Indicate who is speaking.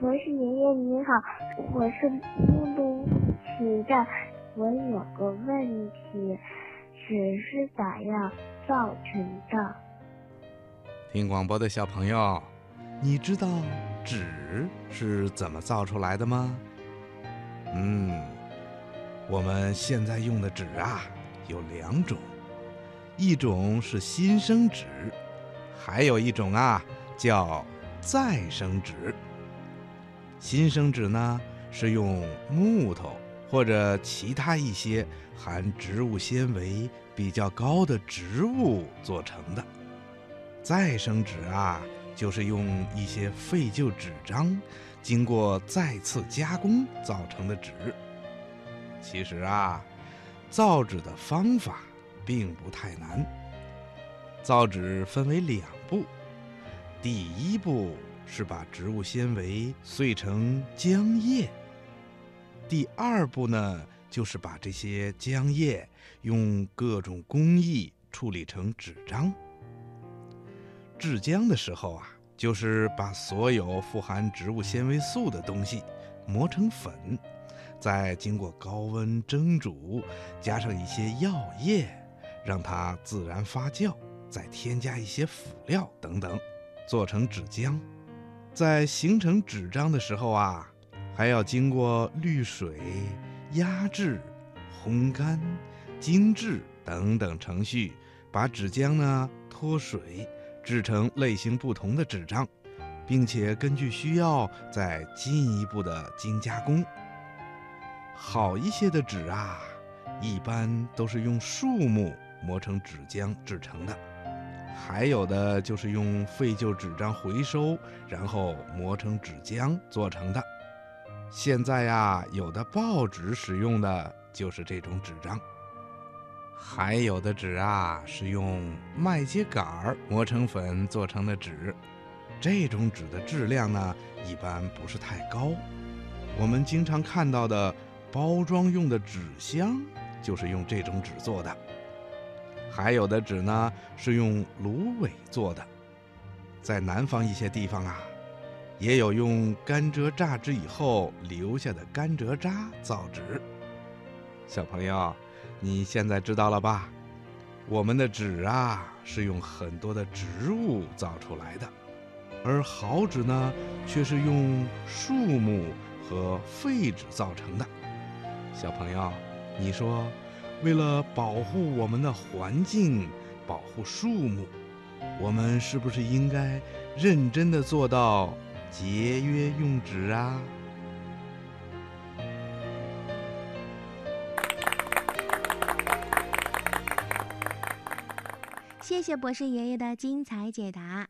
Speaker 1: 博士爷爷你好，我是乌鲁木齐的，我有个问题，纸是咋样造成的？
Speaker 2: 听广播的小朋友，你知道纸是怎么造出来的吗？嗯，我们现在用的纸啊有两种，一种是新生纸，还有一种啊叫再生纸。新生纸呢是用木头或者其他一些含植物纤维比较高的植物做成的。再生纸啊，就是用一些废旧纸张经过再次加工造成的纸。其实啊，造纸的方法并不太难。造纸分为两步，第一步。是把植物纤维碎成浆液。第二步呢，就是把这些浆液用各种工艺处理成纸张。制浆的时候啊，就是把所有富含植物纤维素的东西磨成粉，再经过高温蒸煮，加上一些药液，让它自然发酵，再添加一些辅料等等，做成纸浆。在形成纸张的时候啊，还要经过滤水、压制、烘干、精制等等程序，把纸浆呢脱水，制成类型不同的纸张，并且根据需要再进一步的精加工。好一些的纸啊，一般都是用树木磨成纸浆制成的。还有的就是用废旧纸张回收，然后磨成纸浆做成的。现在呀，有的报纸使用的就是这种纸张。还有的纸啊，是用麦秸秆儿磨成粉做成的纸。这种纸的质量呢，一般不是太高。我们经常看到的包装用的纸箱，就是用这种纸做的。还有的纸呢是用芦苇做的，在南方一些地方啊，也有用甘蔗榨汁以后留下的甘蔗渣造纸。小朋友，你现在知道了吧？我们的纸啊是用很多的植物造出来的，而好纸呢却是用树木和废纸造成的。小朋友，你说？为了保护我们的环境，保护树木，我们是不是应该认真的做到节约用纸啊？
Speaker 3: 谢谢博士爷爷的精彩解答。